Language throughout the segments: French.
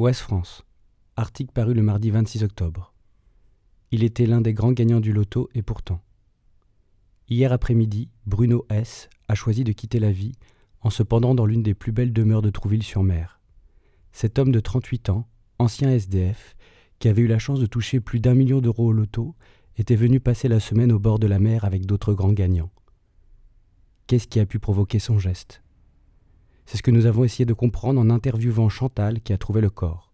Ouest France. Article paru le mardi 26 octobre. Il était l'un des grands gagnants du loto et pourtant. Hier après-midi, Bruno S. a choisi de quitter la vie en se pendant dans l'une des plus belles demeures de Trouville-sur-Mer. Cet homme de 38 ans, ancien SDF, qui avait eu la chance de toucher plus d'un million d'euros au loto, était venu passer la semaine au bord de la mer avec d'autres grands gagnants. Qu'est-ce qui a pu provoquer son geste? C'est ce que nous avons essayé de comprendre en interviewant Chantal qui a trouvé le corps.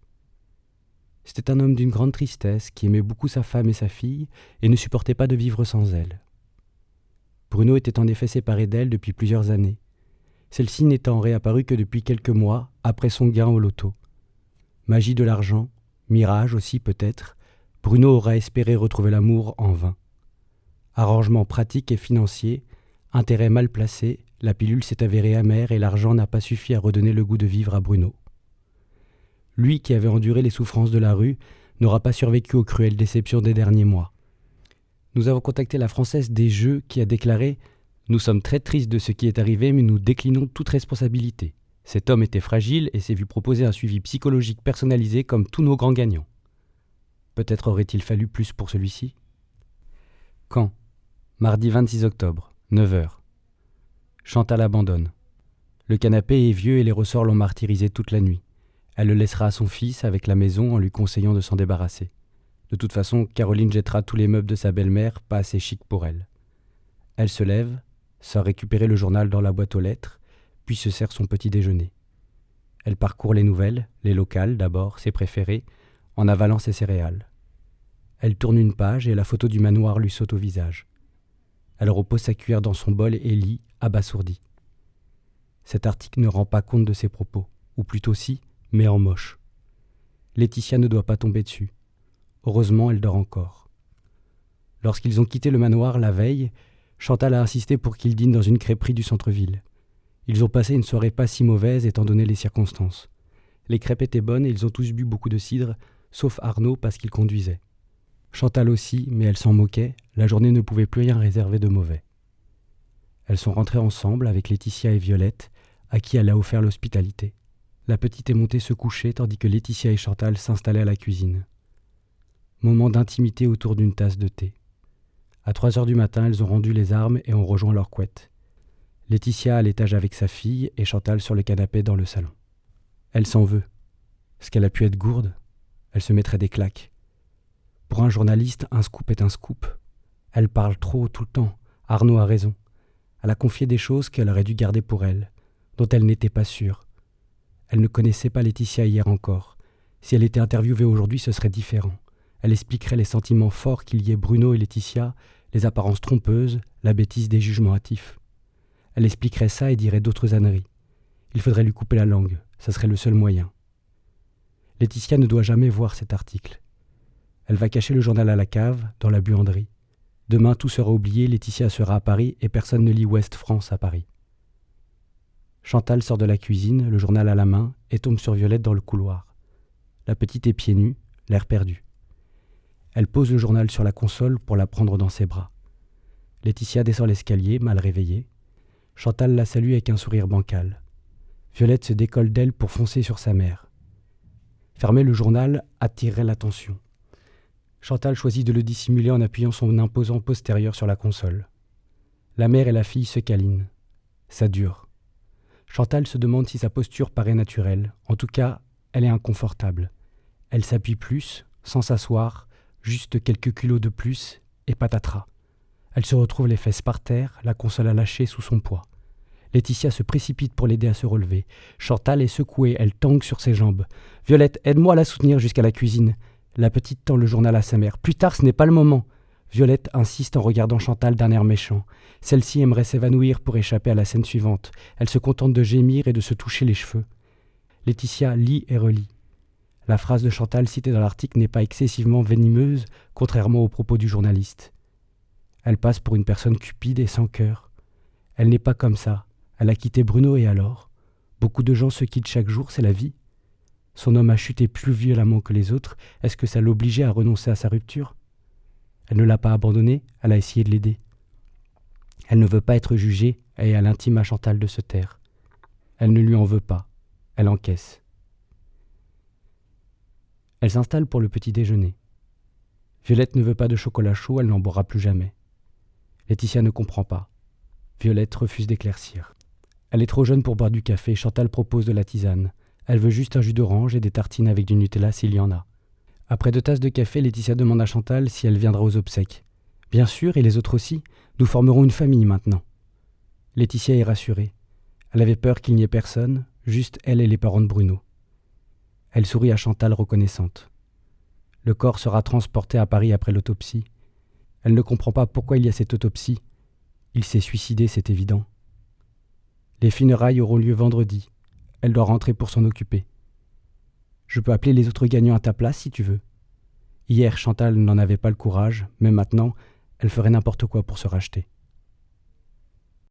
C'était un homme d'une grande tristesse qui aimait beaucoup sa femme et sa fille et ne supportait pas de vivre sans elle. Bruno était en effet séparé d'elle depuis plusieurs années, celle-ci n'étant réapparue que depuis quelques mois après son gain au loto. Magie de l'argent, mirage aussi peut-être, Bruno aura espéré retrouver l'amour en vain. Arrangement pratique et financier, intérêt mal placé, la pilule s'est avérée amère et l'argent n'a pas suffi à redonner le goût de vivre à Bruno. Lui qui avait enduré les souffrances de la rue n'aura pas survécu aux cruelles déceptions des derniers mois. Nous avons contacté la Française des Jeux qui a déclaré Nous sommes très tristes de ce qui est arrivé, mais nous déclinons toute responsabilité. Cet homme était fragile et s'est vu proposer un suivi psychologique personnalisé comme tous nos grands gagnants. Peut-être aurait-il fallu plus pour celui-ci? Quand? Mardi 26 octobre, 9h. Chantal abandonne. Le canapé est vieux et les ressorts l'ont martyrisé toute la nuit. Elle le laissera à son fils avec la maison en lui conseillant de s'en débarrasser. De toute façon, Caroline jettera tous les meubles de sa belle-mère, pas assez chic pour elle. Elle se lève, sort récupérer le journal dans la boîte aux lettres, puis se sert son petit déjeuner. Elle parcourt les nouvelles, les locales d'abord, ses préférées, en avalant ses céréales. Elle tourne une page et la photo du manoir lui saute au visage. Elle repose sa cuillère dans son bol et lit, abasourdie. Cet article ne rend pas compte de ses propos, ou plutôt si, mais en moche. Laetitia ne doit pas tomber dessus. Heureusement, elle dort encore. Lorsqu'ils ont quitté le manoir la veille, Chantal a insisté pour qu'ils dînent dans une crêperie du centre-ville. Ils ont passé une soirée pas si mauvaise étant donné les circonstances. Les crêpes étaient bonnes et ils ont tous bu beaucoup de cidre, sauf Arnaud parce qu'il conduisait. Chantal aussi, mais elle s'en moquait, la journée ne pouvait plus rien réserver de mauvais. Elles sont rentrées ensemble avec Laetitia et Violette, à qui elle a offert l'hospitalité. La petite est montée se coucher tandis que Laetitia et Chantal s'installaient à la cuisine. Moment d'intimité autour d'une tasse de thé. À trois heures du matin, elles ont rendu les armes et ont rejoint leur couette. Laetitia à l'étage avec sa fille et Chantal sur le canapé dans le salon. Elle s'en veut. Ce qu'elle a pu être gourde, elle se mettrait des claques. Pour un journaliste, un scoop est un scoop. Elle parle trop tout le temps. Arnaud a raison. Elle a confié des choses qu'elle aurait dû garder pour elle, dont elle n'était pas sûre. Elle ne connaissait pas Laetitia hier encore. Si elle était interviewée aujourd'hui, ce serait différent. Elle expliquerait les sentiments forts qu'il y ait Bruno et Laetitia, les apparences trompeuses, la bêtise des jugements hâtifs. Elle expliquerait ça et dirait d'autres âneries. Il faudrait lui couper la langue, ça serait le seul moyen. Laetitia ne doit jamais voir cet article. Elle va cacher le journal à la cave, dans la buanderie. Demain tout sera oublié, Laetitia sera à Paris et personne ne lit Ouest France à Paris. Chantal sort de la cuisine, le journal à la main, et tombe sur Violette dans le couloir. La petite est pieds nus, l'air perdu. Elle pose le journal sur la console pour la prendre dans ses bras. Laetitia descend l'escalier, mal réveillée. Chantal la salue avec un sourire bancal. Violette se décolle d'elle pour foncer sur sa mère. Fermer le journal attirerait l'attention. Chantal choisit de le dissimuler en appuyant son imposant postérieur sur la console. La mère et la fille se câlinent. Ça dure. Chantal se demande si sa posture paraît naturelle. En tout cas, elle est inconfortable. Elle s'appuie plus, sans s'asseoir, juste quelques kilos de plus, et patatras. Elle se retrouve les fesses par terre, la console à lâcher sous son poids. Laetitia se précipite pour l'aider à se relever. Chantal est secouée, elle tangue sur ses jambes. Violette, aide-moi à la soutenir jusqu'à la cuisine. La petite tend le journal à sa mère. Plus tard, ce n'est pas le moment. Violette insiste en regardant Chantal d'un air méchant. Celle-ci aimerait s'évanouir pour échapper à la scène suivante. Elle se contente de gémir et de se toucher les cheveux. Laetitia lit et relit. La phrase de Chantal citée dans l'article n'est pas excessivement venimeuse, contrairement aux propos du journaliste. Elle passe pour une personne cupide et sans cœur. Elle n'est pas comme ça. Elle a quitté Bruno et alors? Beaucoup de gens se quittent chaque jour, c'est la vie. Son homme a chuté plus violemment que les autres. Est-ce que ça l'obligeait à renoncer à sa rupture? Elle ne l'a pas abandonné, elle a essayé de l'aider. Elle ne veut pas être jugée et elle intime à Chantal de se taire. Elle ne lui en veut pas, elle encaisse. Elle s'installe pour le petit déjeuner. Violette ne veut pas de chocolat chaud, elle n'en boira plus jamais. Laetitia ne comprend pas. Violette refuse d'éclaircir. Elle est trop jeune pour boire du café, Chantal propose de la tisane. Elle veut juste un jus d'orange et des tartines avec du Nutella s'il y en a. Après deux tasses de café, Laetitia demande à Chantal si elle viendra aux obsèques. Bien sûr, et les autres aussi. Nous formerons une famille maintenant. Laetitia est rassurée. Elle avait peur qu'il n'y ait personne, juste elle et les parents de Bruno. Elle sourit à Chantal reconnaissante. Le corps sera transporté à Paris après l'autopsie. Elle ne comprend pas pourquoi il y a cette autopsie. Il s'est suicidé, c'est évident. Les funérailles auront lieu vendredi. Elle doit rentrer pour s'en occuper. Je peux appeler les autres gagnants à ta place si tu veux. Hier, Chantal n'en avait pas le courage, mais maintenant, elle ferait n'importe quoi pour se racheter.